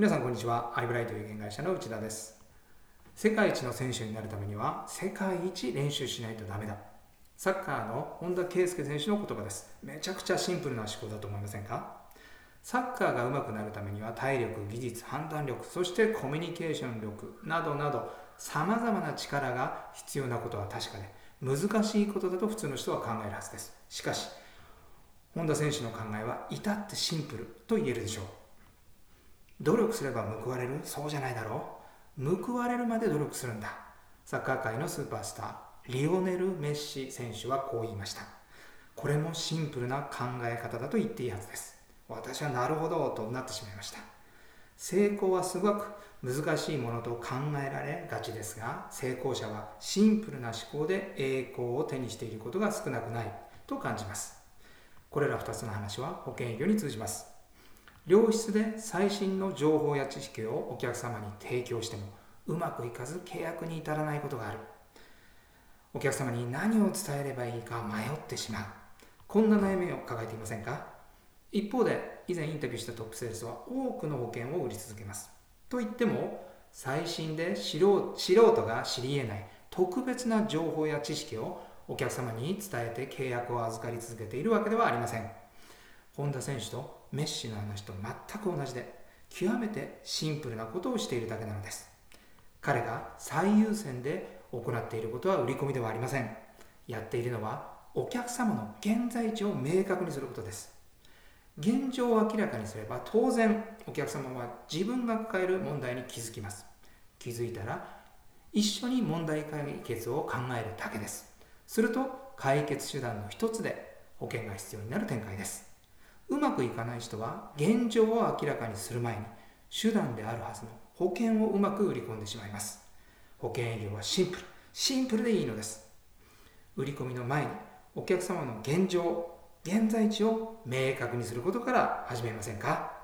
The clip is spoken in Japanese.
皆さんこんにちは。アイブライト有限会社の内田です。世界一の選手になるためには世界一練習しないとダメだ。サッカーの本田圭佑選手の言葉です。めちゃくちゃシンプルな思考だと思いませんか？サッカーが上手くなるためには体力、技術、判断力、そしてコミュニケーション力などなど様々な力が必要なことは確かで難しいことだと普通の人は考えるはずです。しかし、本田選手の考えは至ってシンプルと言えるでしょう。努力すれば報われる？そうじゃないだろう報われるまで努力するんだ。サッカー界のスーパースター、リオネル・メッシ選手はこう言いました。これもシンプルな考え方だと言っていいはずです。私はなるほどとなってしまいました。成功はすごく難しいものと考えられがちですが、成功者はシンプルな思考で栄光を手にしていることが少なくないと感じます。これら2つの話は保険営業に通じます。良質で最新の情報や知識をお客様に提供してもうまくいかず契約に至らないことがある。お客様に何を伝えればいいか迷ってしまう。こんな悩みを抱えていませんか？一方で以前インタビューしたトップセールスは多くの保険を売り続けます。と言っても最新で素人が知り得ない特別な情報や知識をお客様に伝えて契約を預かり続けているわけではありません。本田選手とメッシの話と全く同じで極めてシンプルなことをしているだけなのです。彼が最優先で行っていることは売り込みではありません。やっているのはお客様の現在地を明確にすることです。現状を明らかにすれば当然お客様は自分が抱える問題に気づきます。気づいたら一緒に問題解決を考えるだけです。すると解決手段の一つで保険が必要になる展開です。うまくいかない人は現状を明らかにする前に手段であるはずの保険をうまく売り込んでしまいます。保険営業はシンプル。シンプルでいいのです。売り込みの前にお客様の現状現在地を明確にすることから始めませんか？